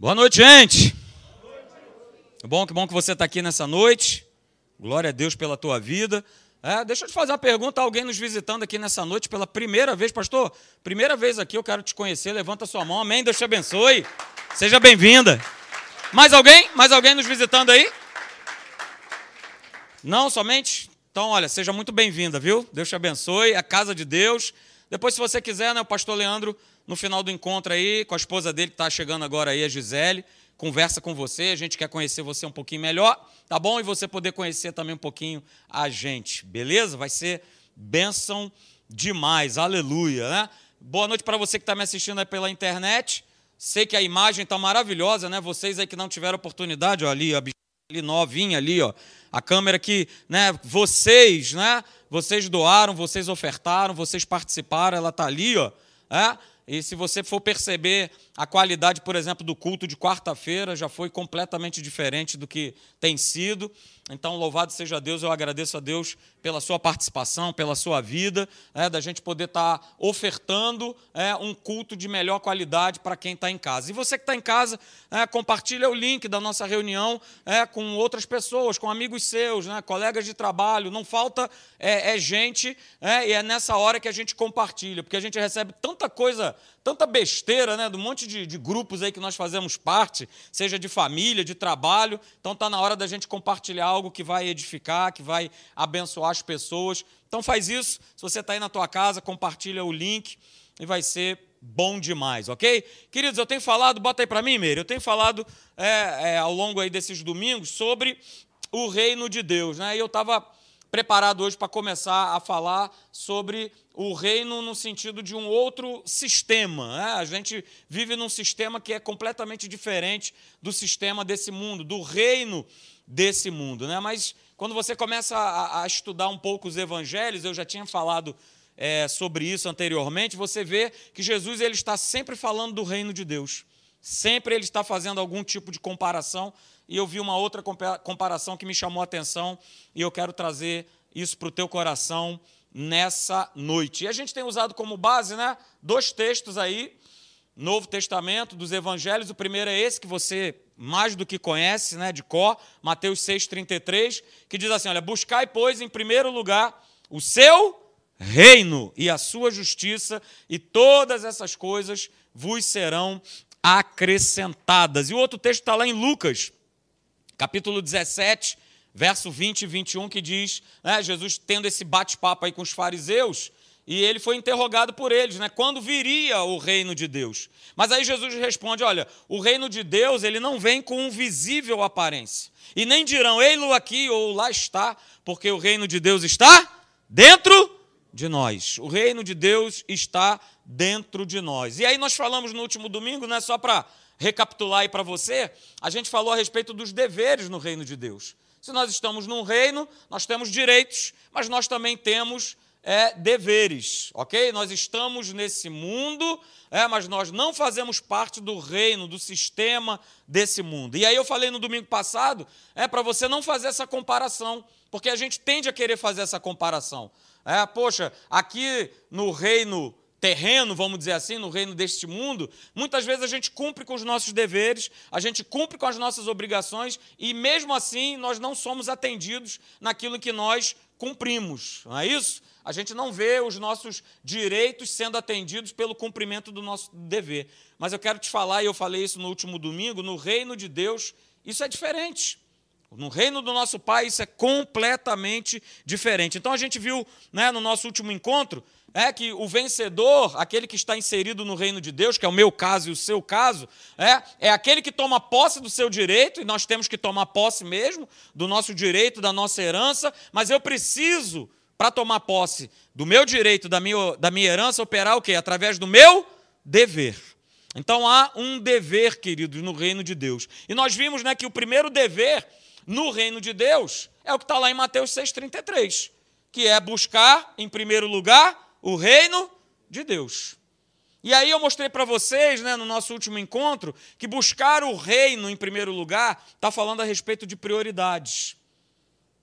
Boa noite, gente. Bom, que bom que você está aqui nessa noite. Glória a Deus pela tua vida. É, deixa eu te fazer uma pergunta. Alguém nos visitando aqui nessa noite pela primeira vez, pastor? Primeira vez aqui, eu quero te conhecer. Levanta sua mão. Amém. Deus te abençoe. Seja bem-vinda. Mais alguém? Mais alguém nos visitando aí? Não, somente? Então, olha, seja muito bem-vinda, viu? Deus te abençoe. A casa de Deus. Depois, se você quiser, né, o pastor Leandro, no final do encontro aí, com a esposa dele que está chegando agora aí, a Gisele, conversa com você. A gente quer conhecer você um pouquinho melhor, tá bom? E você poder conhecer também um pouquinho a gente, beleza? Vai ser bênção demais, aleluia, né? Boa noite para você que está me assistindo aí pela internet. Sei que a imagem está maravilhosa, né? Vocês aí que não tiveram oportunidade, ó, ali, a ali novinha ali, ó. A câmera que, né, vocês, né? Vocês doaram, vocês ofertaram, vocês participaram, ela está ali, ó. É? E se você for perceber a qualidade, por exemplo, do culto de quarta-feira, já foi completamente diferente do que tem sido. Então, louvado seja Deus, eu agradeço a Deus pela sua participação, pela sua vida, é, da gente poder estar tá ofertando é, um culto de melhor qualidade para quem está em casa. E você que está em casa, é, compartilha o link da nossa reunião é, com outras pessoas, com amigos seus, né, colegas de trabalho. Não falta é, é gente, é, e é nessa hora que a gente compartilha, porque a gente recebe tanta coisa tanta besteira, né, do monte de, de, grupos aí que nós fazemos parte, seja de família, de trabalho. Então está na hora da gente compartilhar algo que vai edificar, que vai abençoar as pessoas. Então faz isso. Se você está aí na tua casa, compartilha o link e vai ser bom demais, ok? Queridos, eu tenho falado, bota aí para mim, Meire, eu tenho falado é, é, ao longo aí desses domingos sobre o reino de Deus, né? E eu estava preparado hoje para começar a falar sobre o reino no sentido de um outro sistema. Né? A gente vive num sistema que é completamente diferente do sistema desse mundo, do reino desse mundo. Né? Mas quando você começa a, a estudar um pouco os evangelhos, eu já tinha falado é, sobre isso anteriormente, você vê que Jesus ele está sempre falando do reino de Deus. Sempre ele está fazendo algum tipo de comparação e eu vi uma outra comparação que me chamou a atenção e eu quero trazer isso para o teu coração nessa noite. E a gente tem usado como base, né, dois textos aí, Novo Testamento, dos Evangelhos. O primeiro é esse que você mais do que conhece, né, de cor, Mateus 6:33, que diz assim, olha, buscai pois em primeiro lugar o seu reino e a sua justiça, e todas essas coisas vos serão acrescentadas. E o outro texto está lá em Lucas, capítulo 17, verso 20 e 21, que diz, né, Jesus tendo esse bate-papo aí com os fariseus, e ele foi interrogado por eles, né, quando viria o reino de Deus. Mas aí Jesus responde, olha, o reino de Deus, ele não vem com visível aparência. E nem dirão, ei-lo aqui ou lá está, porque o reino de Deus está dentro de nós. O reino de Deus está dentro de nós. E aí nós falamos no último domingo, não é só para recapitular aí para você, a gente falou a respeito dos deveres no reino de Deus. Se nós estamos num reino, nós temos direitos, mas nós também temos é, deveres, ok? Nós estamos nesse mundo, é, mas nós não fazemos parte do reino, do sistema desse mundo. E aí eu falei no domingo passado, é para você não fazer essa comparação, porque a gente tende a querer fazer essa comparação. É, poxa, aqui no reino terreno, vamos dizer assim, no reino deste mundo, muitas vezes a gente cumpre com os nossos deveres, a gente cumpre com as nossas obrigações e mesmo assim nós não somos atendidos naquilo que nós cumprimos, não é isso? A gente não vê os nossos direitos sendo atendidos pelo cumprimento do nosso dever. Mas eu quero te falar, e eu falei isso no último domingo, no reino de Deus, isso é diferente. No reino do nosso Pai, isso é completamente diferente. Então a gente viu né, no nosso último encontro é que o vencedor, aquele que está inserido no reino de Deus, que é o meu caso e o seu caso, é, é aquele que toma posse do seu direito, e nós temos que tomar posse mesmo do nosso direito, da nossa herança, mas eu preciso, para tomar posse do meu direito, da minha, da minha herança, operar o quê? Através do meu dever. Então há um dever, queridos, no reino de Deus. E nós vimos né, que o primeiro dever no reino de Deus é o que está lá em Mateus 6,33, que é buscar, em primeiro lugar, o reino de Deus. E aí eu mostrei para vocês, né, no nosso último encontro, que buscar o reino em primeiro lugar está falando a respeito de prioridades.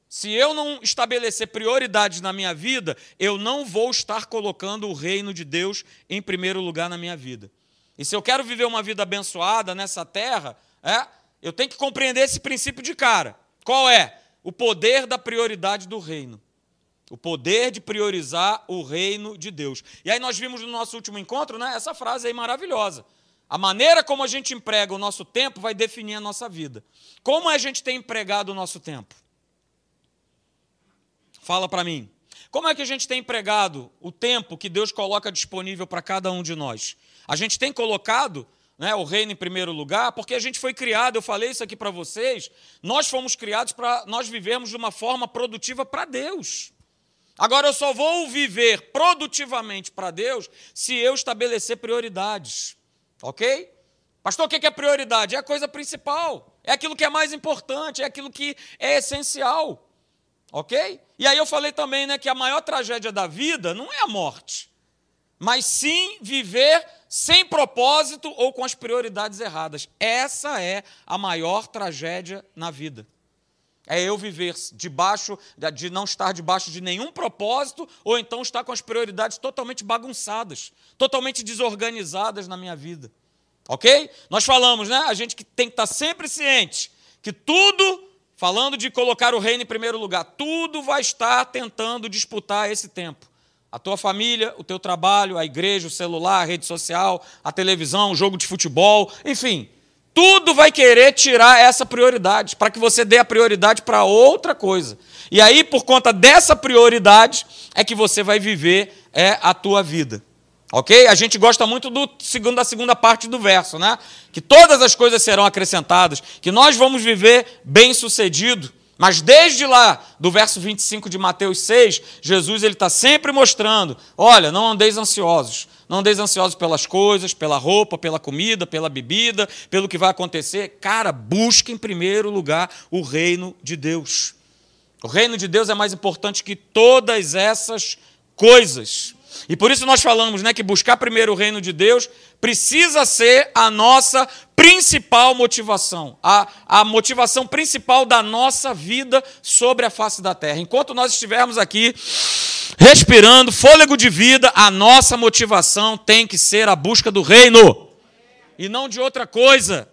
Se eu não estabelecer prioridades na minha vida, eu não vou estar colocando o reino de Deus em primeiro lugar na minha vida. E se eu quero viver uma vida abençoada nessa terra, é, eu tenho que compreender esse princípio de cara. Qual é? O poder da prioridade do reino. O poder de priorizar o reino de Deus. E aí nós vimos no nosso último encontro, né, essa frase aí maravilhosa. A maneira como a gente emprega o nosso tempo vai definir a nossa vida. Como a gente tem empregado o nosso tempo? Fala para mim. Como é que a gente tem empregado o tempo que Deus coloca disponível para cada um de nós? A gente tem colocado né, o reino em primeiro lugar, porque a gente foi criado, eu falei isso aqui para vocês, nós fomos criados para nós vivermos de uma forma produtiva para Deus. Agora eu só vou viver produtivamente para Deus se eu estabelecer prioridades. Ok? Pastor, o que é prioridade? É a coisa principal, é aquilo que é mais importante, é aquilo que é essencial. Ok? E aí eu falei também né, que a maior tragédia da vida não é a morte, mas sim viver sem propósito ou com as prioridades erradas. Essa é a maior tragédia na vida. É eu viver debaixo, de não estar debaixo de nenhum propósito, ou então estar com as prioridades totalmente bagunçadas, totalmente desorganizadas na minha vida. Ok? Nós falamos, né? A gente que tem que estar sempre ciente que tudo falando de colocar o reino em primeiro lugar, tudo vai estar tentando disputar esse tempo. A tua família, o teu trabalho, a igreja, o celular, a rede social, a televisão, o jogo de futebol, enfim, tudo vai querer tirar essa prioridade, para que você dê a prioridade para outra coisa. E aí, por conta dessa prioridade, é que você vai viver é, a tua vida. Ok? A gente gosta muito do segundo, da segunda parte do verso, né? Que todas as coisas serão acrescentadas, que nós vamos viver bem sucedido. Mas desde lá, do verso 25 de Mateus 6, Jesus ele está sempre mostrando: olha, não andeis ansiosos. Não andeis ansiosos pelas coisas, pela roupa, pela comida, pela bebida, pelo que vai acontecer. Cara, busque em primeiro lugar o reino de Deus. O reino de Deus é mais importante que todas essas coisas. E por isso nós falamos né, que buscar primeiro o reino de Deus precisa ser a nossa principal motivação, a, a motivação principal da nossa vida sobre a face da terra. Enquanto nós estivermos aqui respirando fôlego de vida, a nossa motivação tem que ser a busca do reino e não de outra coisa,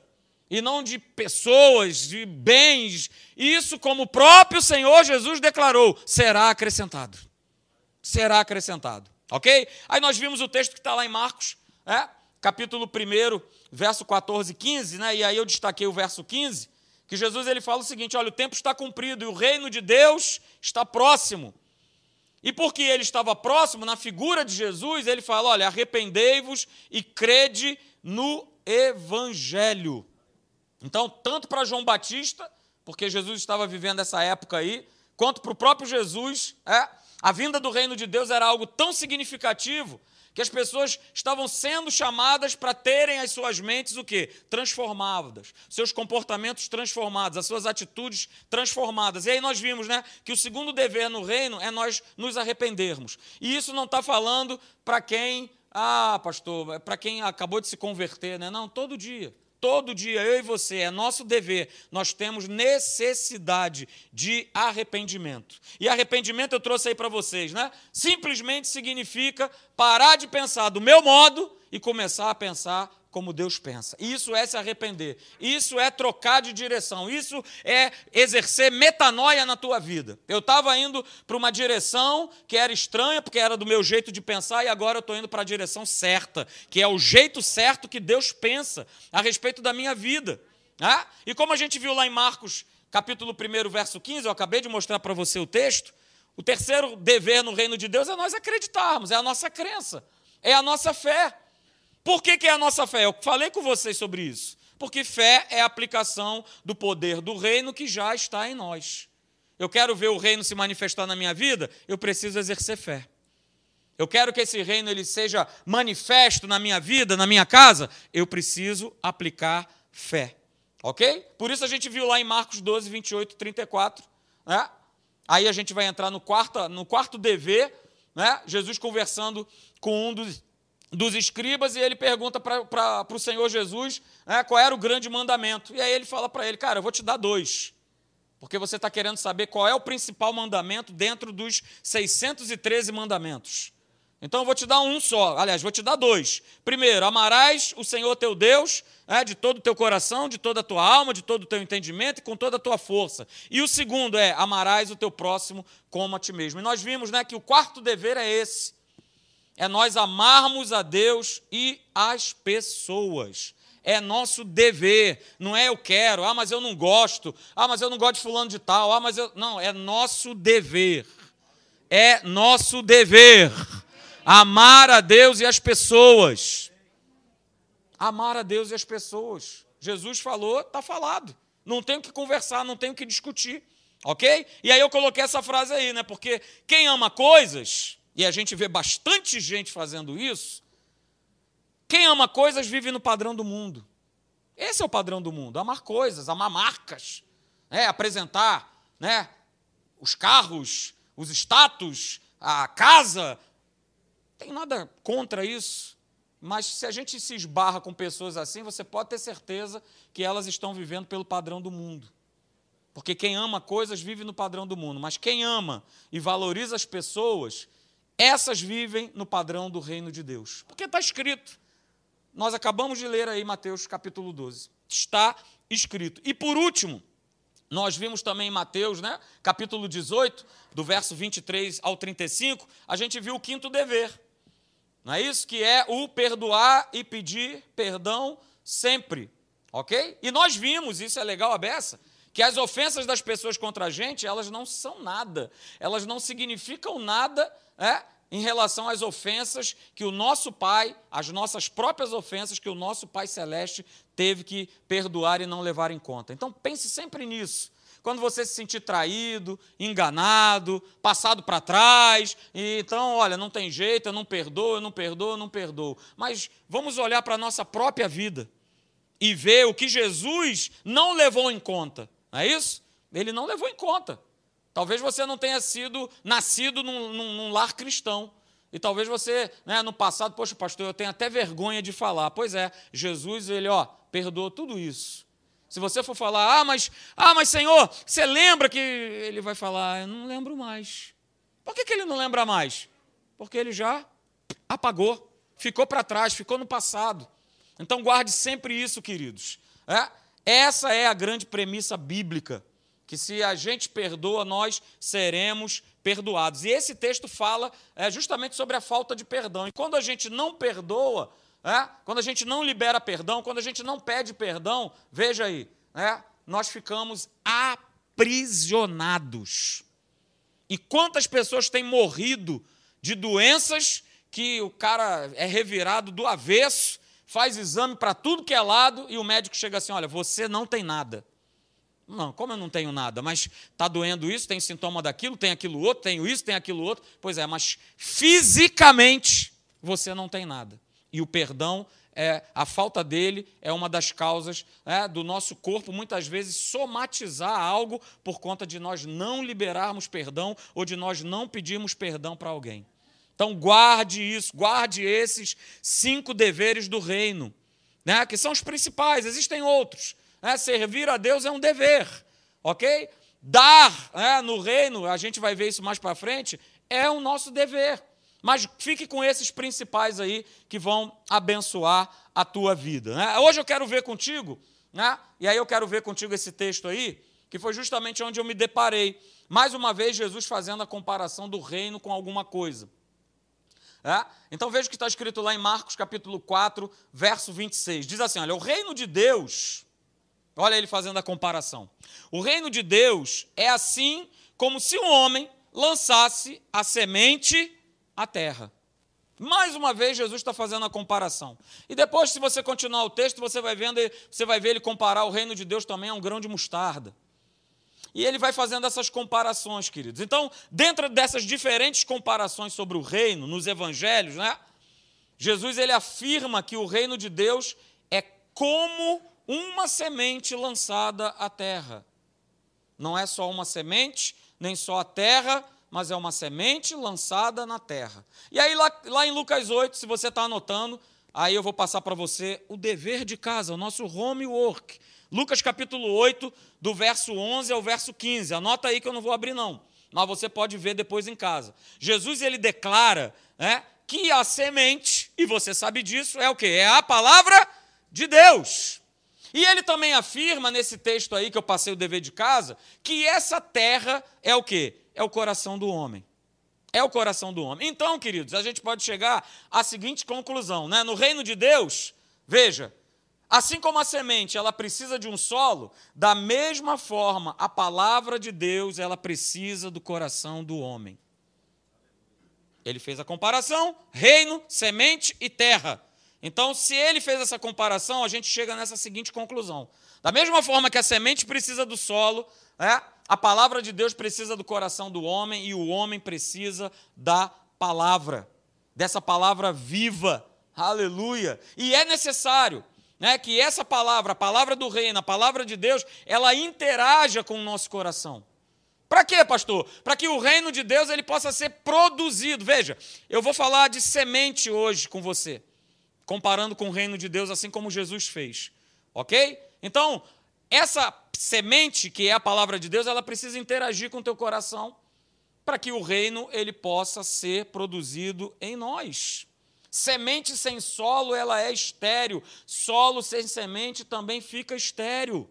e não de pessoas, de bens. Isso, como o próprio Senhor Jesus declarou, será acrescentado. Será acrescentado. Ok? Aí nós vimos o texto que está lá em Marcos, né? capítulo 1, verso 14 e 15, né? e aí eu destaquei o verso 15, que Jesus ele fala o seguinte: olha, o tempo está cumprido e o reino de Deus está próximo. E porque ele estava próximo, na figura de Jesus, ele fala: olha, arrependei-vos e crede no Evangelho. Então, tanto para João Batista, porque Jesus estava vivendo essa época aí, quanto para o próprio Jesus, é, a vinda do reino de Deus era algo tão significativo que as pessoas estavam sendo chamadas para terem as suas mentes o quê? Transformadas, seus comportamentos transformados, as suas atitudes transformadas. E aí nós vimos, né, que o segundo dever no reino é nós nos arrependermos. E isso não está falando para quem, ah, pastor, é para quem acabou de se converter, né? Não, todo dia. Todo dia, eu e você, é nosso dever, nós temos necessidade de arrependimento. E arrependimento eu trouxe aí para vocês, né? Simplesmente significa parar de pensar do meu modo e começar a pensar como Deus pensa. Isso é se arrepender. Isso é trocar de direção. Isso é exercer metanoia na tua vida. Eu estava indo para uma direção que era estranha, porque era do meu jeito de pensar, e agora eu estou indo para a direção certa, que é o jeito certo que Deus pensa a respeito da minha vida. Ah? E como a gente viu lá em Marcos, capítulo 1, verso 15, eu acabei de mostrar para você o texto. O terceiro dever no reino de Deus é nós acreditarmos, é a nossa crença, é a nossa fé. Por que, que é a nossa fé? Eu falei com vocês sobre isso. Porque fé é a aplicação do poder do reino que já está em nós. Eu quero ver o reino se manifestar na minha vida, eu preciso exercer fé. Eu quero que esse reino ele seja manifesto na minha vida, na minha casa, eu preciso aplicar fé. Ok? Por isso a gente viu lá em Marcos 12, 28, 34. Né? Aí a gente vai entrar no quarto, no quarto dever, né? Jesus conversando com um dos, dos escribas e ele pergunta para o Senhor Jesus né, qual era o grande mandamento. E aí ele fala para ele, cara, eu vou te dar dois. Porque você está querendo saber qual é o principal mandamento dentro dos 613 mandamentos. Então eu vou te dar um só. Aliás, vou te dar dois. Primeiro, amarás o Senhor teu Deus é, de todo o teu coração, de toda a tua alma, de todo o teu entendimento e com toda a tua força. E o segundo é, amarás o teu próximo como a ti mesmo. E nós vimos né, que o quarto dever é esse. É nós amarmos a Deus e as pessoas. É nosso dever, não é eu quero, ah, mas eu não gosto, ah, mas eu não gosto de fulano de tal, ah, mas eu. Não, é nosso dever. É nosso dever Amar a Deus e as pessoas. Amar a Deus e as pessoas. Jesus falou, está falado. Não tenho que conversar, não tenho que discutir. Ok? E aí eu coloquei essa frase aí, né? Porque quem ama coisas, e a gente vê bastante gente fazendo isso, quem ama coisas vive no padrão do mundo. Esse é o padrão do mundo: amar coisas, amar marcas, né? apresentar né? os carros, os status, a casa, tem nada contra isso, mas se a gente se esbarra com pessoas assim, você pode ter certeza que elas estão vivendo pelo padrão do mundo. Porque quem ama coisas vive no padrão do mundo, mas quem ama e valoriza as pessoas, essas vivem no padrão do reino de Deus. Porque está escrito. Nós acabamos de ler aí Mateus capítulo 12. Está escrito. E por último, nós vimos também em Mateus, né, capítulo 18, do verso 23 ao 35, a gente viu o quinto dever. Não é isso? Que é o perdoar e pedir perdão sempre. Ok? E nós vimos, isso é legal a beça, que as ofensas das pessoas contra a gente, elas não são nada. Elas não significam nada é, em relação às ofensas que o nosso Pai, as nossas próprias ofensas que o nosso Pai Celeste teve que perdoar e não levar em conta. Então pense sempre nisso quando você se sentir traído, enganado, passado para trás, e então, olha, não tem jeito, eu não perdoo, eu não perdoo, eu não perdoo. Mas vamos olhar para a nossa própria vida e ver o que Jesus não levou em conta. Não é isso? Ele não levou em conta. Talvez você não tenha sido nascido num, num, num lar cristão. E talvez você, né, no passado, poxa, pastor, eu tenho até vergonha de falar. Pois é, Jesus, ele, ó, perdoou tudo isso. Se você for falar, ah, mas, ah, mas Senhor, você lembra que ele vai falar, eu não lembro mais. Por que, que ele não lembra mais? Porque ele já apagou, ficou para trás, ficou no passado. Então guarde sempre isso, queridos. É? Essa é a grande premissa bíblica, que se a gente perdoa, nós seremos perdoados. E esse texto fala é, justamente sobre a falta de perdão. E quando a gente não perdoa, é? Quando a gente não libera perdão, quando a gente não pede perdão, veja aí, é? nós ficamos aprisionados. E quantas pessoas têm morrido de doenças que o cara é revirado do avesso, faz exame para tudo que é lado e o médico chega assim: olha, você não tem nada. Não, como eu não tenho nada, mas está doendo isso, tem sintoma daquilo, tem aquilo outro, tenho isso, tem aquilo outro. Pois é, mas fisicamente você não tem nada. E o perdão, é, a falta dele, é uma das causas é, do nosso corpo, muitas vezes, somatizar algo por conta de nós não liberarmos perdão ou de nós não pedirmos perdão para alguém. Então, guarde isso, guarde esses cinco deveres do reino, né, que são os principais, existem outros. Né, servir a Deus é um dever, ok? Dar né, no reino, a gente vai ver isso mais para frente, é o nosso dever. Mas fique com esses principais aí que vão abençoar a tua vida. Né? Hoje eu quero ver contigo, né? e aí eu quero ver contigo esse texto aí, que foi justamente onde eu me deparei. Mais uma vez, Jesus fazendo a comparação do reino com alguma coisa. É? Então veja o que está escrito lá em Marcos capítulo 4, verso 26. Diz assim: olha, o reino de Deus, olha ele fazendo a comparação. O reino de Deus é assim como se um homem lançasse a semente a terra. Mais uma vez, Jesus está fazendo a comparação. E depois, se você continuar o texto, você vai vendo, você vai ver ele comparar o reino de Deus também a um grão de mostarda. E ele vai fazendo essas comparações, queridos. Então, dentro dessas diferentes comparações sobre o reino nos evangelhos, né? Jesus ele afirma que o reino de Deus é como uma semente lançada à terra. Não é só uma semente, nem só a terra, mas é uma semente lançada na terra. E aí, lá, lá em Lucas 8, se você está anotando, aí eu vou passar para você o dever de casa, o nosso homework. Lucas capítulo 8, do verso 11 ao verso 15. Anota aí que eu não vou abrir, não. Mas você pode ver depois em casa. Jesus ele declara né, que a semente, e você sabe disso, é o que? É a palavra de Deus. E ele também afirma nesse texto aí que eu passei o dever de casa, que essa terra é o que? É o coração do homem. É o coração do homem. Então, queridos, a gente pode chegar à seguinte conclusão, né? No reino de Deus, veja, assim como a semente, ela precisa de um solo, da mesma forma, a palavra de Deus, ela precisa do coração do homem. Ele fez a comparação: reino, semente e terra. Então, se ele fez essa comparação, a gente chega nessa seguinte conclusão. Da mesma forma que a semente precisa do solo, é, a palavra de Deus precisa do coração do homem e o homem precisa da palavra, dessa palavra viva. Aleluia! E é necessário né, que essa palavra, a palavra do reino, a palavra de Deus, ela interaja com o nosso coração. Para quê, pastor? Para que o reino de Deus ele possa ser produzido. Veja, eu vou falar de semente hoje com você comparando com o reino de Deus, assim como Jesus fez. Ok? Então, essa semente, que é a palavra de Deus, ela precisa interagir com o teu coração para que o reino ele possa ser produzido em nós. Semente sem solo, ela é estéril. Solo sem semente também fica estéril.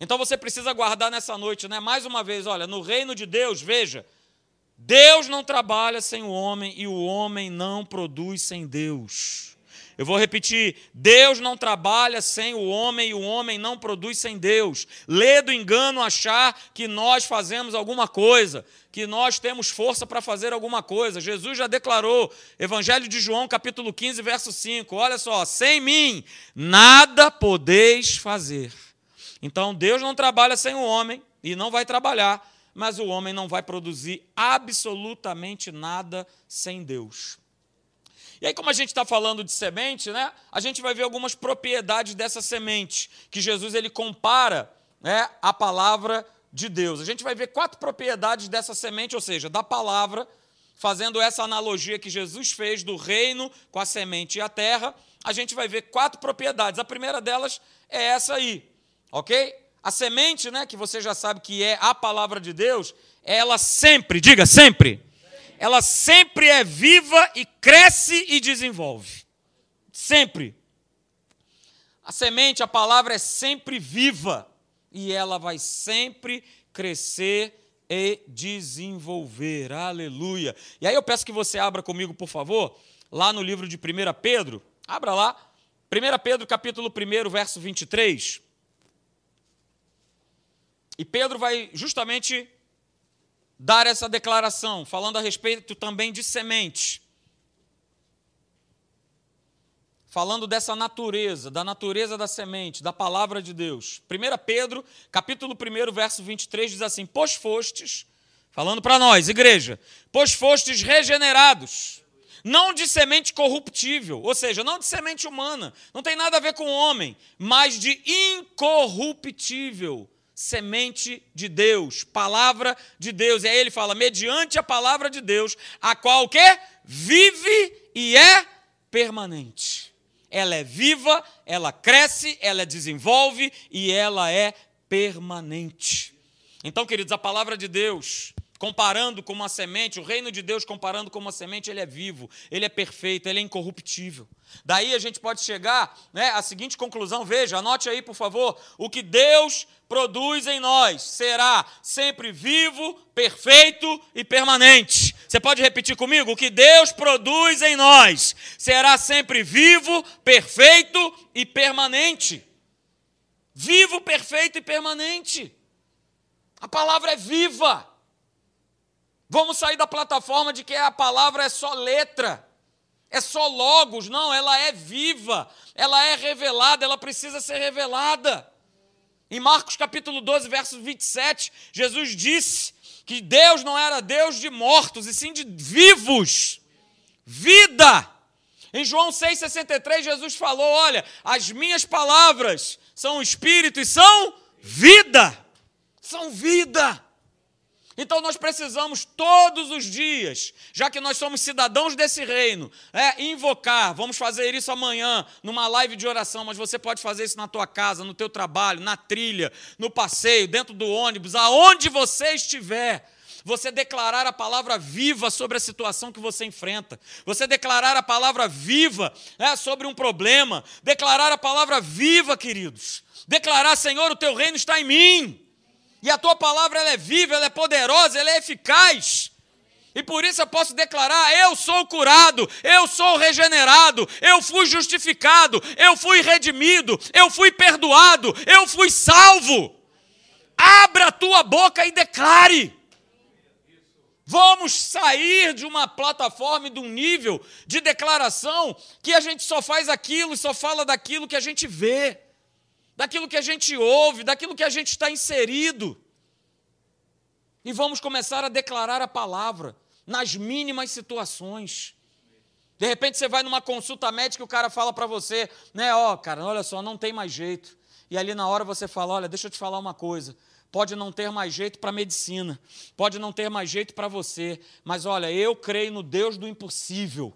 Então você precisa guardar nessa noite, né? Mais uma vez, olha, no reino de Deus, veja, Deus não trabalha sem o homem e o homem não produz sem Deus. Eu vou repetir: Deus não trabalha sem o homem e o homem não produz sem Deus. Lê do engano achar que nós fazemos alguma coisa, que nós temos força para fazer alguma coisa. Jesus já declarou, Evangelho de João, capítulo 15, verso 5. Olha só: sem mim nada podeis fazer. Então Deus não trabalha sem o homem e não vai trabalhar, mas o homem não vai produzir absolutamente nada sem Deus. E aí, como a gente está falando de semente, né, a gente vai ver algumas propriedades dessa semente, que Jesus ele compara né, a palavra de Deus. A gente vai ver quatro propriedades dessa semente, ou seja, da palavra, fazendo essa analogia que Jesus fez do reino com a semente e a terra, a gente vai ver quatro propriedades. A primeira delas é essa aí, ok? A semente, né, que você já sabe que é a palavra de Deus, ela sempre, diga sempre, ela sempre é viva e cresce e desenvolve. Sempre. A semente, a palavra é sempre viva e ela vai sempre crescer e desenvolver. Aleluia. E aí eu peço que você abra comigo, por favor, lá no livro de 1 Pedro. Abra lá. 1 Pedro, capítulo 1, verso 23. E Pedro vai justamente dar essa declaração, falando a respeito também de semente. Falando dessa natureza, da natureza da semente, da palavra de Deus. 1 Pedro, capítulo 1, verso 23, diz assim: Pois fostes, falando para nós, igreja, pois fostes regenerados, não de semente corruptível, ou seja, não de semente humana, não tem nada a ver com o homem, mas de incorruptível semente de Deus, palavra de Deus. E aí ele fala, mediante a palavra de Deus, a qual o quê? Vive e é permanente. Ela é viva, ela cresce, ela desenvolve e ela é permanente. Então, queridos, a palavra de Deus, comparando com uma semente, o reino de Deus comparando com uma semente, ele é vivo, ele é perfeito, ele é incorruptível. Daí a gente pode chegar né, à seguinte conclusão, veja, anote aí, por favor, o que Deus produz em nós será sempre vivo, perfeito e permanente. Você pode repetir comigo? O que Deus produz em nós será sempre vivo, perfeito e permanente. Vivo, perfeito e permanente. A palavra é viva. Vamos sair da plataforma de que a palavra é só letra, é só logos. Não, ela é viva, ela é revelada, ela precisa ser revelada. Em Marcos capítulo 12, verso 27, Jesus disse que Deus não era Deus de mortos, e sim de vivos. Vida. Em João 6,63, Jesus falou: Olha, as minhas palavras são espírito e são vida. São vida. Então nós precisamos todos os dias, já que nós somos cidadãos desse reino, é, invocar. Vamos fazer isso amanhã numa live de oração, mas você pode fazer isso na tua casa, no teu trabalho, na trilha, no passeio, dentro do ônibus, aonde você estiver. você declarar a palavra viva sobre a situação que você enfrenta, você declarar a palavra viva né, sobre um problema, declarar a palavra viva, queridos, declarar: Senhor, o teu reino está em mim, e a tua palavra ela é viva, ela é poderosa, ela é eficaz. E por isso eu posso declarar: eu sou curado, eu sou regenerado, eu fui justificado, eu fui redimido, eu fui perdoado, eu fui salvo. Abra a tua boca e declare. Vamos sair de uma plataforma e de um nível de declaração que a gente só faz aquilo e só fala daquilo que a gente vê, daquilo que a gente ouve, daquilo que a gente está inserido. E vamos começar a declarar a palavra nas mínimas situações. De repente você vai numa consulta médica e o cara fala para você, né, ó, oh, cara, olha só, não tem mais jeito. E ali na hora você fala, olha, deixa eu te falar uma coisa. Pode não ter mais jeito para medicina, pode não ter mais jeito para você, mas olha, eu creio no Deus do impossível.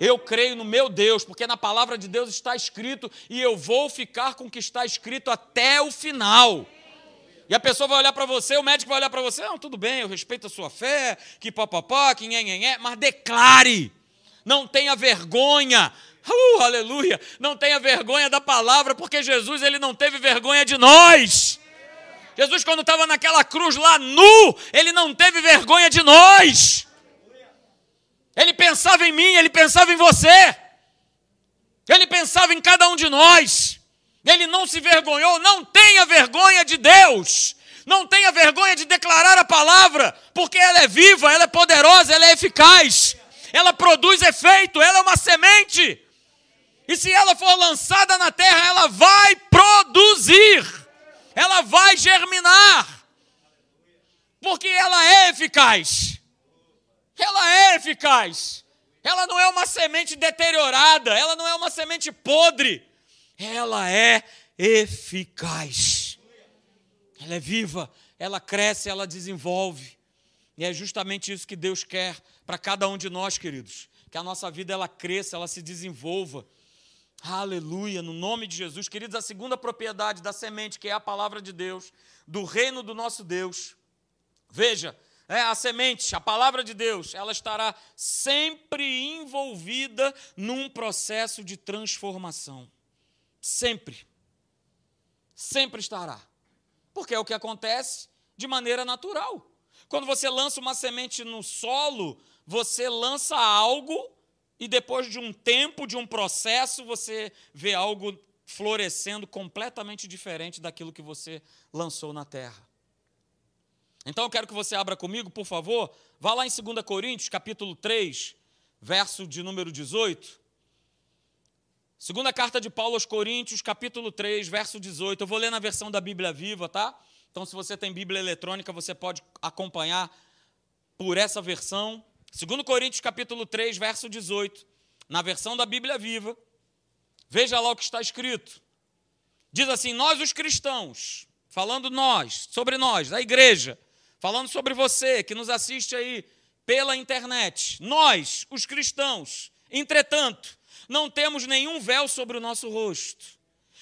Eu creio no meu Deus, porque na palavra de Deus está escrito e eu vou ficar com o que está escrito até o final. E a pessoa vai olhar para você, o médico vai olhar para você, não, tudo bem, eu respeito a sua fé, que papapá, que nhenhenhé, mas declare, não tenha vergonha, uh, aleluia, não tenha vergonha da palavra, porque Jesus ele não teve vergonha de nós. Jesus, quando estava naquela cruz lá nu, ele não teve vergonha de nós. Ele pensava em mim, ele pensava em você. Ele pensava em cada um de nós. Ele não se vergonhou, não tenha vergonha de Deus. Não tenha vergonha de declarar a palavra, porque ela é viva, ela é poderosa, ela é eficaz. Ela produz efeito, ela é uma semente. E se ela for lançada na terra, ela vai produzir ela vai germinar, porque ela é eficaz. Ela é eficaz. Ela não é uma semente deteriorada, ela não é uma semente podre. Ela é eficaz. Ela é viva, ela cresce, ela desenvolve. E é justamente isso que Deus quer para cada um de nós, queridos. Que a nossa vida ela cresça, ela se desenvolva Aleluia, no nome de Jesus. Queridos, a segunda propriedade da semente, que é a palavra de Deus, do reino do nosso Deus. Veja, é, a semente, a palavra de Deus, ela estará sempre envolvida num processo de transformação. Sempre. Sempre estará. Porque é o que acontece de maneira natural. Quando você lança uma semente no solo, você lança algo e depois de um tempo, de um processo, você vê algo florescendo completamente diferente daquilo que você lançou na terra. Então eu quero que você abra comigo, por favor, vá lá em 2 Coríntios, capítulo 3, verso de número 18. Segunda carta de Paulo aos Coríntios, capítulo 3, verso 18. Eu vou ler na versão da Bíblia Viva, tá? Então, se você tem Bíblia eletrônica, você pode acompanhar por essa versão. 2 Coríntios capítulo 3, verso 18, na versão da Bíblia Viva, veja lá o que está escrito. Diz assim: Nós os cristãos, falando nós, sobre nós, a igreja, falando sobre você que nos assiste aí pela internet, nós, os cristãos, entretanto, não temos nenhum véu sobre o nosso rosto.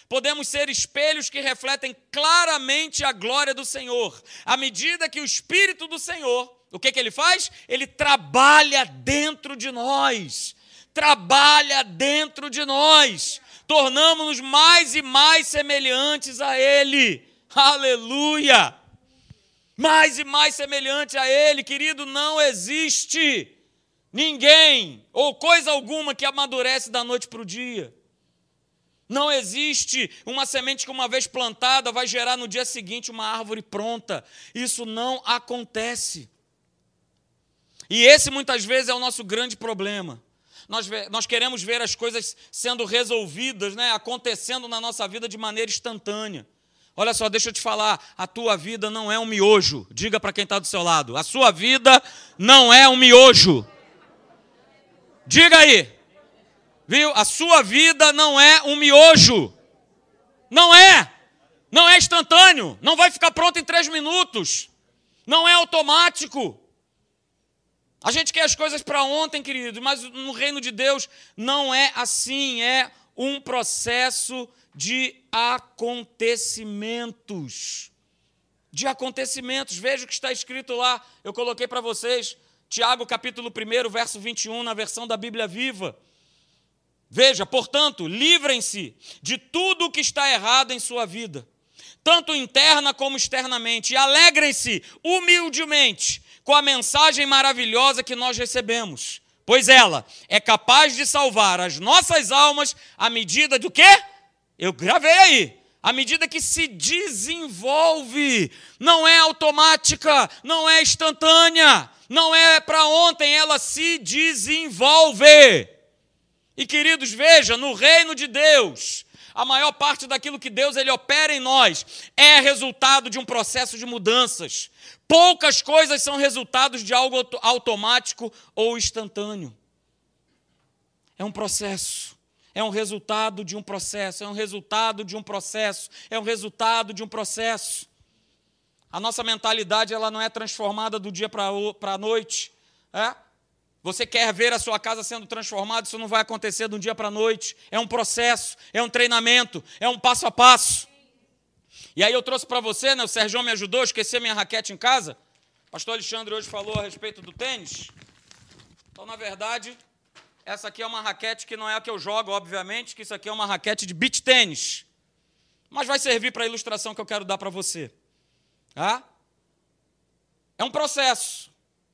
Podemos ser espelhos que refletem claramente a glória do Senhor, à medida que o Espírito do Senhor o que, que ele faz? Ele trabalha dentro de nós. Trabalha dentro de nós. Tornamos-nos mais e mais semelhantes a Ele. Aleluia! Mais e mais semelhante a Ele, querido, não existe ninguém ou coisa alguma que amadurece da noite para o dia. Não existe uma semente que, uma vez plantada, vai gerar no dia seguinte uma árvore pronta. Isso não acontece. E esse muitas vezes é o nosso grande problema. Nós, nós queremos ver as coisas sendo resolvidas, né, acontecendo na nossa vida de maneira instantânea. Olha só, deixa eu te falar, a tua vida não é um miojo. Diga para quem está do seu lado, a sua vida não é um miojo. Diga aí, viu? A sua vida não é um miojo. Não é. Não é instantâneo. Não vai ficar pronto em três minutos. Não é automático. A gente quer as coisas para ontem, querido, mas no reino de Deus não é assim, é um processo de acontecimentos. de acontecimentos. Veja o que está escrito lá. Eu coloquei para vocês, Tiago capítulo 1, verso 21, na versão da Bíblia Viva. Veja, portanto, livrem-se de tudo o que está errado em sua vida, tanto interna como externamente, e alegrem-se humildemente com a mensagem maravilhosa que nós recebemos, pois ela é capaz de salvar as nossas almas à medida do quê? Eu gravei aí. À medida que se desenvolve, não é automática, não é instantânea, não é para ontem, ela se desenvolve. E queridos, veja, no reino de Deus, a maior parte daquilo que Deus ele opera em nós é resultado de um processo de mudanças. Poucas coisas são resultados de algo automático ou instantâneo. É um processo. É um resultado de um processo, é um resultado de um processo, é um resultado de um processo. A nossa mentalidade ela não é transformada do dia para a noite. É? Você quer ver a sua casa sendo transformada, isso não vai acontecer de um dia para a noite. É um processo, é um treinamento, é um passo a passo. E aí eu trouxe para você, né, o Sérgio me ajudou a esquecer minha raquete em casa. O pastor Alexandre hoje falou a respeito do tênis. Então, na verdade, essa aqui é uma raquete que não é a que eu jogo, obviamente, que isso aqui é uma raquete de beach tênis. Mas vai servir para a ilustração que eu quero dar para você. Tá? É um processo.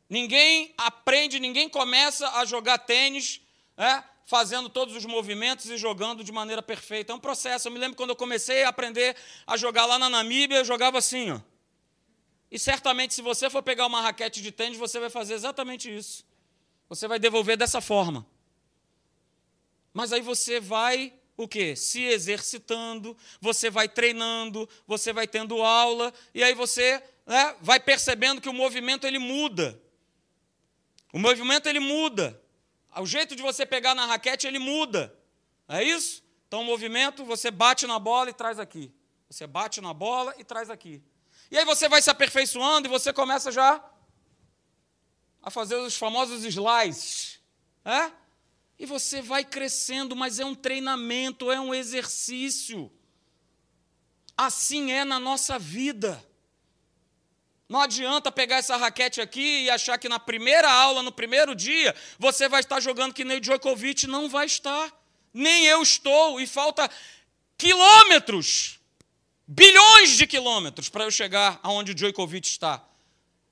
Ninguém aprende, ninguém começa a jogar tênis é, fazendo todos os movimentos e jogando de maneira perfeita. É um processo. Eu me lembro quando eu comecei a aprender a jogar lá na Namíbia, eu jogava assim. Ó. E certamente, se você for pegar uma raquete de tênis, você vai fazer exatamente isso. Você vai devolver dessa forma. Mas aí você vai o quê? Se exercitando, você vai treinando, você vai tendo aula, e aí você né, vai percebendo que o movimento ele muda. O movimento ele muda. O jeito de você pegar na raquete ele muda. É isso? Então o movimento, você bate na bola e traz aqui. Você bate na bola e traz aqui. E aí você vai se aperfeiçoando e você começa já a fazer os famosos slices. É? E você vai crescendo, mas é um treinamento, é um exercício. Assim é na nossa vida. Não adianta pegar essa raquete aqui e achar que na primeira aula, no primeiro dia, você vai estar jogando que nem Djokovic. Não vai estar. Nem eu estou. E falta quilômetros, bilhões de quilômetros para eu chegar aonde o Djokovic está.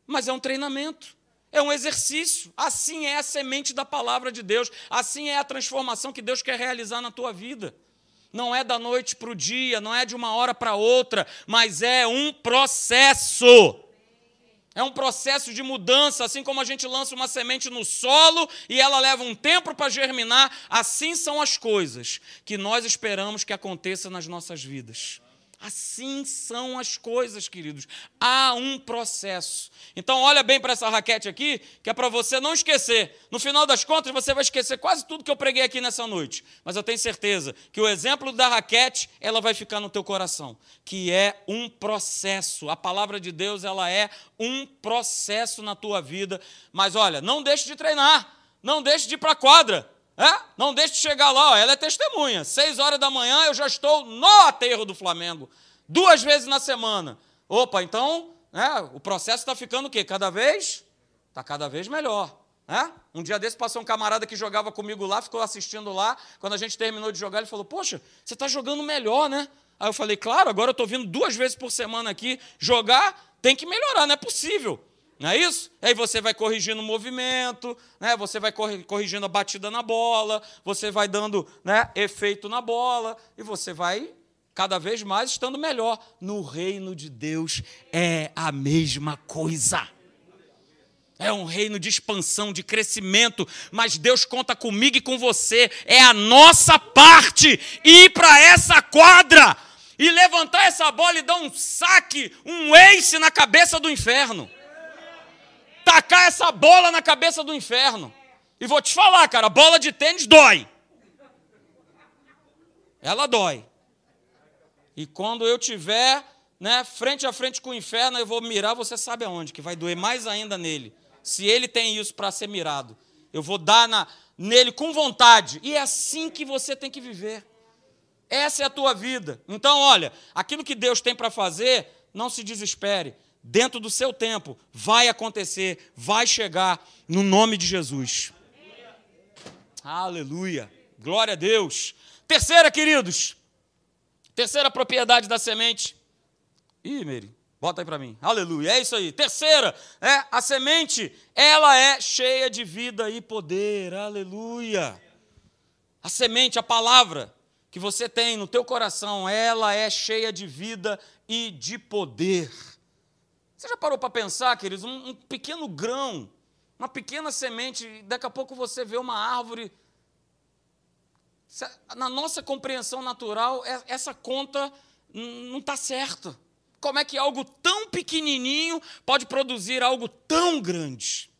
Mas é um treinamento. É um exercício. Assim é a semente da palavra de Deus. Assim é a transformação que Deus quer realizar na tua vida. Não é da noite para o dia, não é de uma hora para outra, mas é um processo. É um processo de mudança, assim como a gente lança uma semente no solo e ela leva um tempo para germinar, assim são as coisas que nós esperamos que aconteça nas nossas vidas. Assim são as coisas, queridos. Há um processo. Então, olha bem para essa raquete aqui, que é para você não esquecer. No final das contas, você vai esquecer quase tudo que eu preguei aqui nessa noite. Mas eu tenho certeza que o exemplo da raquete, ela vai ficar no teu coração, que é um processo. A palavra de Deus, ela é um processo na tua vida. Mas olha, não deixe de treinar, não deixe de ir para a quadra. É? Não deixe de chegar lá, ó, ela é testemunha. Seis horas da manhã eu já estou no aterro do Flamengo. Duas vezes na semana. Opa, então né, o processo está ficando o quê? Cada vez? Está cada vez melhor. Né? Um dia desse passou um camarada que jogava comigo lá, ficou assistindo lá. Quando a gente terminou de jogar, ele falou: Poxa, você está jogando melhor, né? Aí eu falei: Claro, agora eu estou vindo duas vezes por semana aqui jogar, tem que melhorar, não é possível. Não é isso? Aí você vai corrigindo o movimento, né? você vai corrigindo a batida na bola, você vai dando né, efeito na bola e você vai cada vez mais estando melhor. No reino de Deus é a mesma coisa. É um reino de expansão, de crescimento, mas Deus conta comigo e com você. É a nossa parte ir para essa quadra e levantar essa bola e dar um saque, um ace na cabeça do inferno tacar essa bola na cabeça do inferno. E vou te falar, cara, bola de tênis dói. Ela dói. E quando eu tiver, né, frente a frente com o inferno, eu vou mirar, você sabe aonde, que vai doer mais ainda nele. Se ele tem isso para ser mirado, eu vou dar na, nele com vontade. E é assim que você tem que viver. Essa é a tua vida. Então, olha, aquilo que Deus tem para fazer não se desespere. Dentro do seu tempo, vai acontecer, vai chegar, no nome de Jesus. Aleluia. Glória a Deus. Terceira, queridos. Terceira propriedade da semente. Ih, Mary, bota aí para mim. Aleluia. É isso aí. Terceira, é a semente, ela é cheia de vida e poder. Aleluia. A semente, a palavra que você tem no teu coração, ela é cheia de vida e de poder. Você já parou para pensar, queridos, um, um pequeno grão, uma pequena semente, daqui a pouco você vê uma árvore na nossa compreensão natural, é, essa conta não está certa. Como é que algo tão pequenininho pode produzir algo tão grande?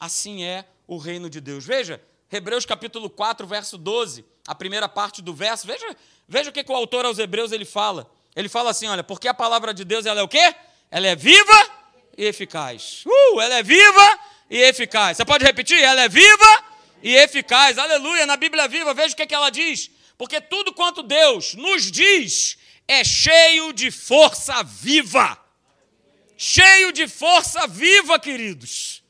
Assim é o reino de Deus. Veja, Hebreus capítulo 4, verso 12, a primeira parte do verso. Veja, veja o que, que o autor aos Hebreus ele fala. Ele fala assim, olha, porque a palavra de Deus ela é o quê? Ela é viva e eficaz. Uh, ela é viva e eficaz. Você pode repetir? Ela é viva e eficaz. Aleluia. Na Bíblia Viva, veja o que, é que ela diz. Porque tudo quanto Deus nos diz é cheio de força viva. Cheio de força viva, queridos.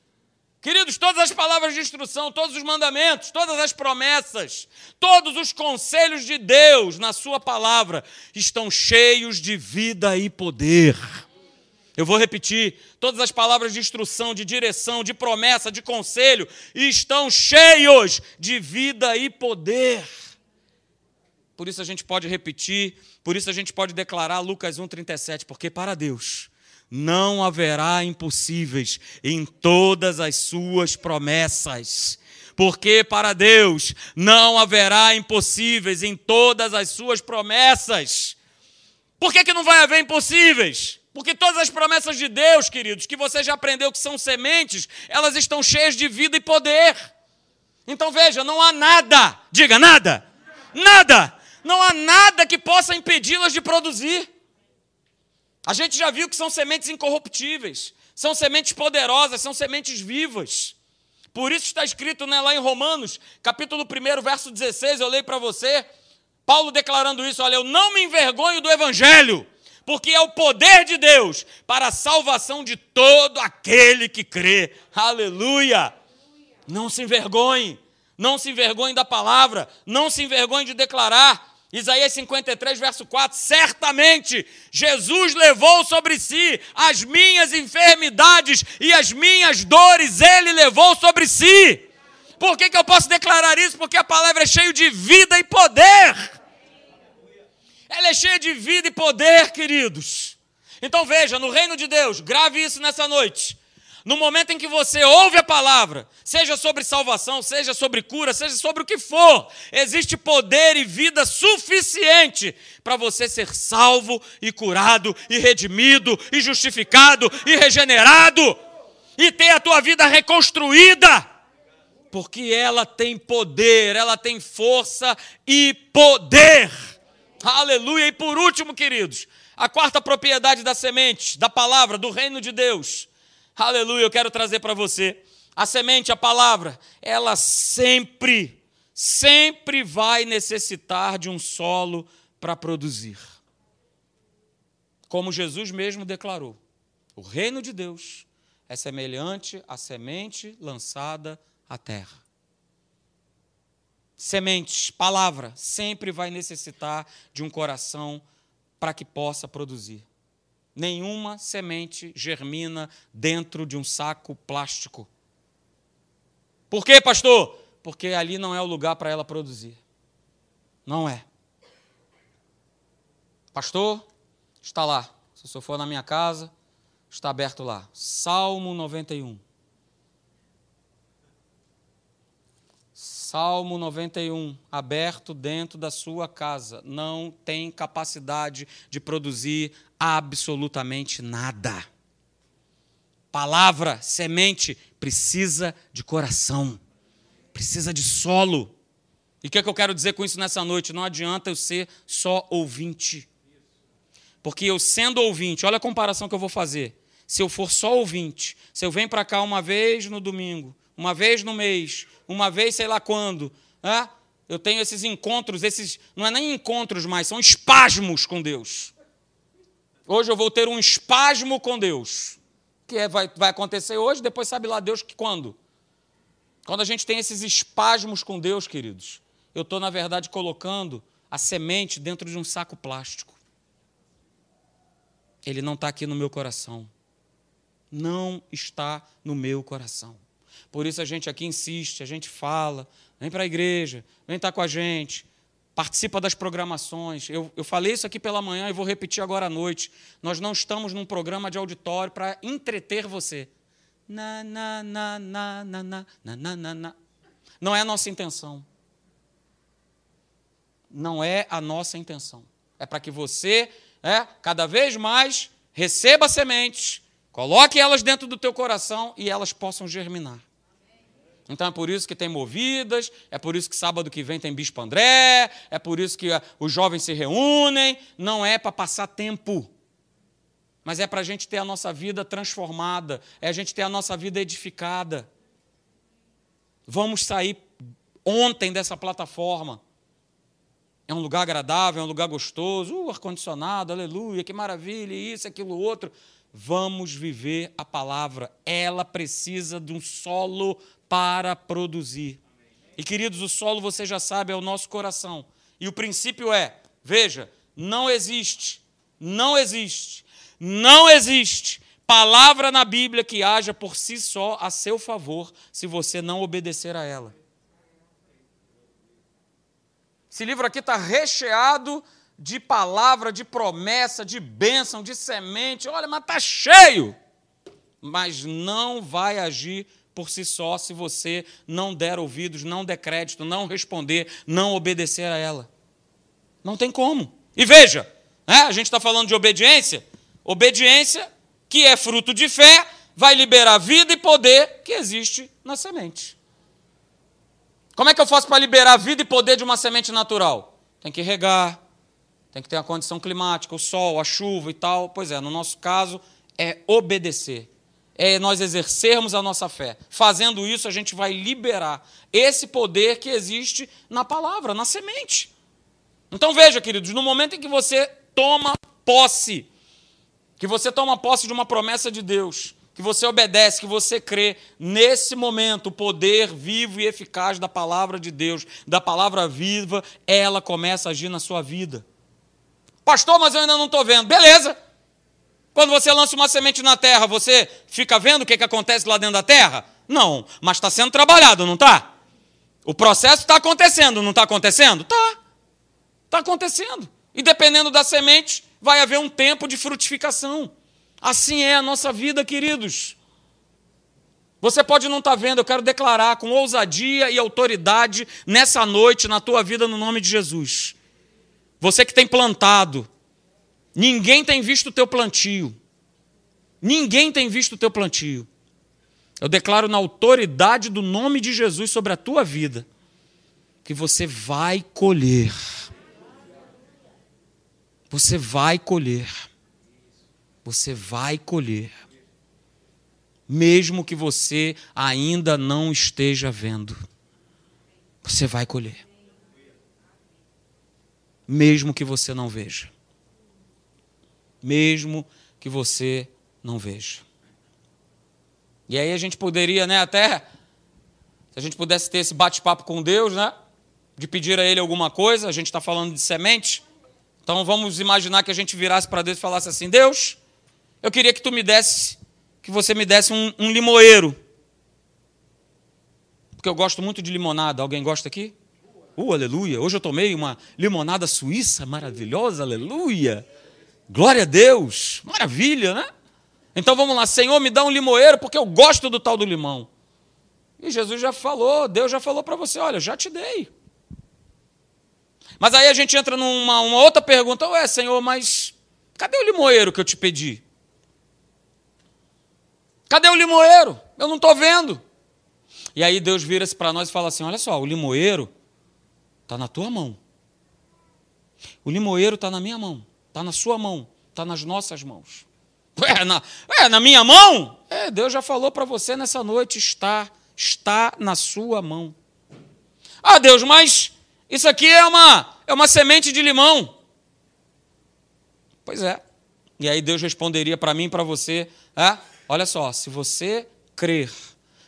Queridos, todas as palavras de instrução, todos os mandamentos, todas as promessas, todos os conselhos de Deus na Sua palavra estão cheios de vida e poder. Eu vou repetir: todas as palavras de instrução, de direção, de promessa, de conselho estão cheios de vida e poder. Por isso a gente pode repetir, por isso a gente pode declarar Lucas 1,37, porque para Deus não haverá impossíveis em todas as suas promessas. Porque para Deus não haverá impossíveis em todas as suas promessas. Por que, que não vai haver impossíveis? Porque todas as promessas de Deus, queridos, que você já aprendeu que são sementes, elas estão cheias de vida e poder. Então veja, não há nada, diga nada, nada, não há nada que possa impedi-las de produzir. A gente já viu que são sementes incorruptíveis, são sementes poderosas, são sementes vivas. Por isso está escrito né, lá em Romanos, capítulo 1, verso 16, eu leio para você, Paulo declarando isso: olha, eu não me envergonho do evangelho porque é o poder de Deus para a salvação de todo aquele que crê. Aleluia! Não se envergonhe, não se envergonhe da palavra, não se envergonhe de declarar. Isaías 53, verso 4: Certamente Jesus levou sobre si as minhas enfermidades e as minhas dores, ele levou sobre si. Por que, que eu posso declarar isso? Porque a palavra é cheia de vida e poder. Ela é cheia de vida e poder, queridos. Então veja, no reino de Deus, grave isso nessa noite. No momento em que você ouve a palavra, seja sobre salvação, seja sobre cura, seja sobre o que for, existe poder e vida suficiente para você ser salvo e curado e redimido e justificado e regenerado e ter a tua vida reconstruída. Porque ela tem poder, ela tem força e poder. Aleluia. E por último, queridos, a quarta propriedade da semente, da palavra, do reino de Deus. Aleluia, eu quero trazer para você. A semente, a palavra, ela sempre, sempre vai necessitar de um solo para produzir. Como Jesus mesmo declarou: o reino de Deus é semelhante à semente lançada à terra sementes, palavra, sempre vai necessitar de um coração para que possa produzir. Nenhuma semente germina dentro de um saco plástico. Por quê, pastor? Porque ali não é o lugar para ela produzir. Não é. Pastor, está lá. Se o senhor for na minha casa, está aberto lá. Salmo 91. Salmo 91, aberto dentro da sua casa, não tem capacidade de produzir absolutamente nada. Palavra, semente, precisa de coração, precisa de solo. E o que, é que eu quero dizer com isso nessa noite? Não adianta eu ser só ouvinte. Porque eu sendo ouvinte, olha a comparação que eu vou fazer. Se eu for só ouvinte, se eu venho para cá uma vez no domingo, uma vez no mês, uma vez sei lá quando. Né? Eu tenho esses encontros, esses não é nem encontros mais, são espasmos com Deus. Hoje eu vou ter um espasmo com Deus. Que é, vai, vai acontecer hoje, depois sabe lá Deus que quando. Quando a gente tem esses espasmos com Deus, queridos, eu estou, na verdade, colocando a semente dentro de um saco plástico. Ele não está aqui no meu coração. Não está no meu coração. Por isso a gente aqui insiste, a gente fala, vem para a igreja, vem estar tá com a gente, participa das programações. Eu, eu falei isso aqui pela manhã e vou repetir agora à noite. Nós não estamos num programa de auditório para entreter você. Na, na, na, na, na, na, na, na, na. Não é a nossa intenção. Não é a nossa intenção. É para que você, é, cada vez mais, receba sementes, coloque elas dentro do teu coração e elas possam germinar. Então é por isso que tem movidas, é por isso que sábado que vem tem Bispo André, é por isso que ah, os jovens se reúnem. Não é para passar tempo, mas é para a gente ter a nossa vida transformada, é a gente ter a nossa vida edificada. Vamos sair ontem dessa plataforma. É um lugar agradável, é um lugar gostoso, uh, ar-condicionado, aleluia, que maravilha, isso, aquilo, outro. Vamos viver a palavra. Ela precisa de um solo para produzir. E queridos, o solo você já sabe é o nosso coração. E o princípio é: veja, não existe, não existe, não existe palavra na Bíblia que haja por si só a seu favor, se você não obedecer a ela. Esse livro aqui está recheado de palavra, de promessa, de bênção, de semente. Olha, mas está cheio. Mas não vai agir por si só se você não der ouvidos, não der crédito, não responder, não obedecer a ela. Não tem como. E veja, né, a gente está falando de obediência. Obediência, que é fruto de fé, vai liberar vida e poder que existe na semente. Como é que eu faço para liberar vida e poder de uma semente natural? Tem que regar, tem que ter a condição climática, o sol, a chuva e tal. Pois é, no nosso caso, é obedecer é nós exercermos a nossa fé. Fazendo isso, a gente vai liberar esse poder que existe na palavra, na semente. Então veja, queridos, no momento em que você toma posse, que você toma posse de uma promessa de Deus, que você obedece, que você crê, nesse momento, o poder vivo e eficaz da palavra de Deus, da palavra viva, ela começa a agir na sua vida. Pastor, mas eu ainda não estou vendo. Beleza, quando você lança uma semente na terra, você fica vendo o que, que acontece lá dentro da terra? Não, mas está sendo trabalhado, não está? O processo está acontecendo, não está acontecendo? Está. Está acontecendo. E dependendo da semente, vai haver um tempo de frutificação. Assim é a nossa vida, queridos. Você pode não estar tá vendo, eu quero declarar com ousadia e autoridade nessa noite, na tua vida, no nome de Jesus. Você que tem plantado, Ninguém tem visto o teu plantio. Ninguém tem visto o teu plantio. Eu declaro na autoridade do nome de Jesus sobre a tua vida que você vai colher. Você vai colher. Você vai colher. Mesmo que você ainda não esteja vendo. Você vai colher. Mesmo que você não veja mesmo que você não veja. E aí a gente poderia, né, até se a gente pudesse ter esse bate-papo com Deus, né, de pedir a Ele alguma coisa, a gente está falando de semente. Então vamos imaginar que a gente virasse para Deus e falasse assim: Deus, eu queria que tu me desse, que você me desse um, um limoeiro. Porque eu gosto muito de limonada. Alguém gosta aqui? Uh, aleluia. Hoje eu tomei uma limonada suíça maravilhosa, aleluia. Glória a Deus, maravilha, né? Então vamos lá, Senhor, me dá um limoeiro porque eu gosto do tal do limão. E Jesus já falou, Deus já falou para você: olha, já te dei. Mas aí a gente entra numa uma outra pergunta: Ué, Senhor, mas cadê o limoeiro que eu te pedi? Cadê o limoeiro? Eu não estou vendo. E aí Deus vira-se para nós e fala assim: Olha só, o limoeiro está na tua mão. O limoeiro está na minha mão. Está na sua mão, está nas nossas mãos. É na, é, na minha mão? É, Deus já falou para você nessa noite: está, está na sua mão. Ah, Deus, mas isso aqui é uma, é uma semente de limão. Pois é, E aí Deus responderia para mim e para você: é, olha só, se você crer,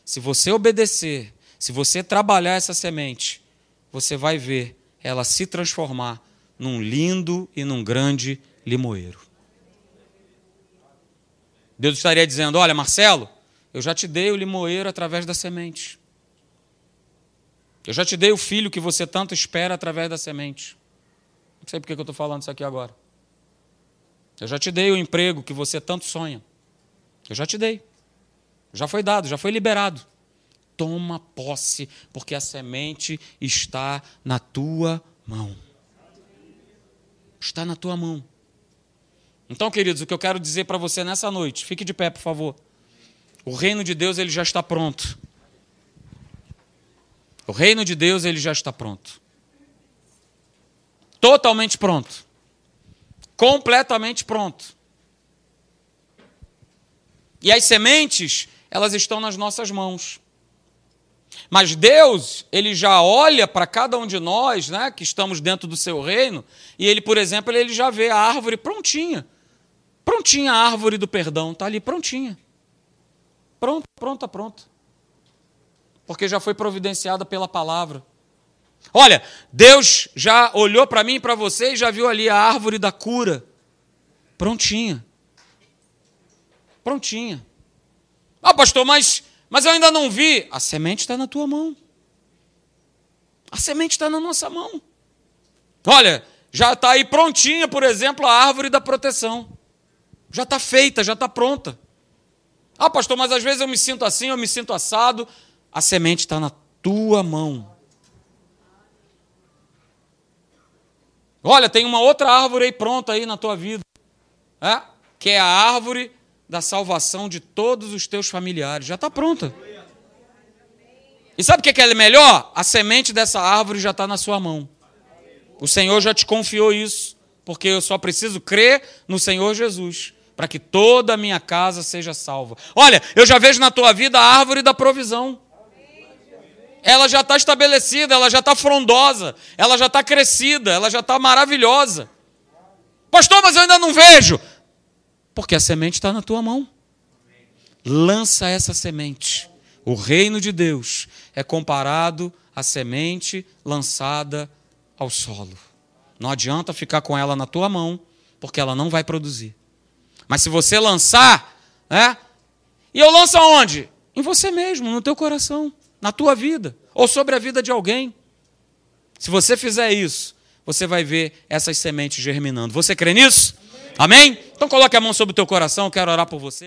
se você obedecer, se você trabalhar essa semente, você vai ver ela se transformar num lindo e num grande limoeiro. Deus estaria dizendo: Olha, Marcelo, eu já te dei o limoeiro através da semente. Eu já te dei o filho que você tanto espera através da semente. Não sei por que eu estou falando isso aqui agora. Eu já te dei o emprego que você tanto sonha. Eu já te dei. Já foi dado, já foi liberado. Toma posse, porque a semente está na tua mão. Está na tua mão. Então, queridos, o que eu quero dizer para você nessa noite, fique de pé, por favor. O reino de Deus ele já está pronto. O reino de Deus ele já está pronto. Totalmente pronto. Completamente pronto. E as sementes, elas estão nas nossas mãos. Mas Deus, ele já olha para cada um de nós, né, que estamos dentro do seu reino, e ele, por exemplo, ele já vê a árvore prontinha. Prontinha a árvore do perdão, está ali prontinha. Pronta, pronta, pronta. Porque já foi providenciada pela palavra. Olha, Deus já olhou para mim e para você e já viu ali a árvore da cura. Prontinha. Prontinha. Ah, pastor, mas, mas eu ainda não vi. A semente está na tua mão. A semente está na nossa mão. Olha, já está aí prontinha, por exemplo, a árvore da proteção. Já está feita, já está pronta. Ah, pastor, mas às vezes eu me sinto assim, eu me sinto assado. A semente está na tua mão. Olha, tem uma outra árvore aí pronta aí na tua vida, é? que é a árvore da salvação de todos os teus familiares. Já está pronta. E sabe o que é melhor? A semente dessa árvore já está na sua mão. O Senhor já te confiou isso, porque eu só preciso crer no Senhor Jesus para que toda a minha casa seja salva. Olha, eu já vejo na tua vida a árvore da provisão. Ela já está estabelecida, ela já está frondosa, ela já está crescida, ela já está maravilhosa. Pastor, mas eu ainda não vejo. Porque a semente está na tua mão. Lança essa semente. O reino de Deus é comparado à semente lançada ao solo. Não adianta ficar com ela na tua mão, porque ela não vai produzir. Mas se você lançar, né? E eu lanço aonde? Em você mesmo, no teu coração, na tua vida, ou sobre a vida de alguém. Se você fizer isso, você vai ver essas sementes germinando. Você crê nisso? Amém? Amém? Então coloque a mão sobre o teu coração, eu quero orar por você.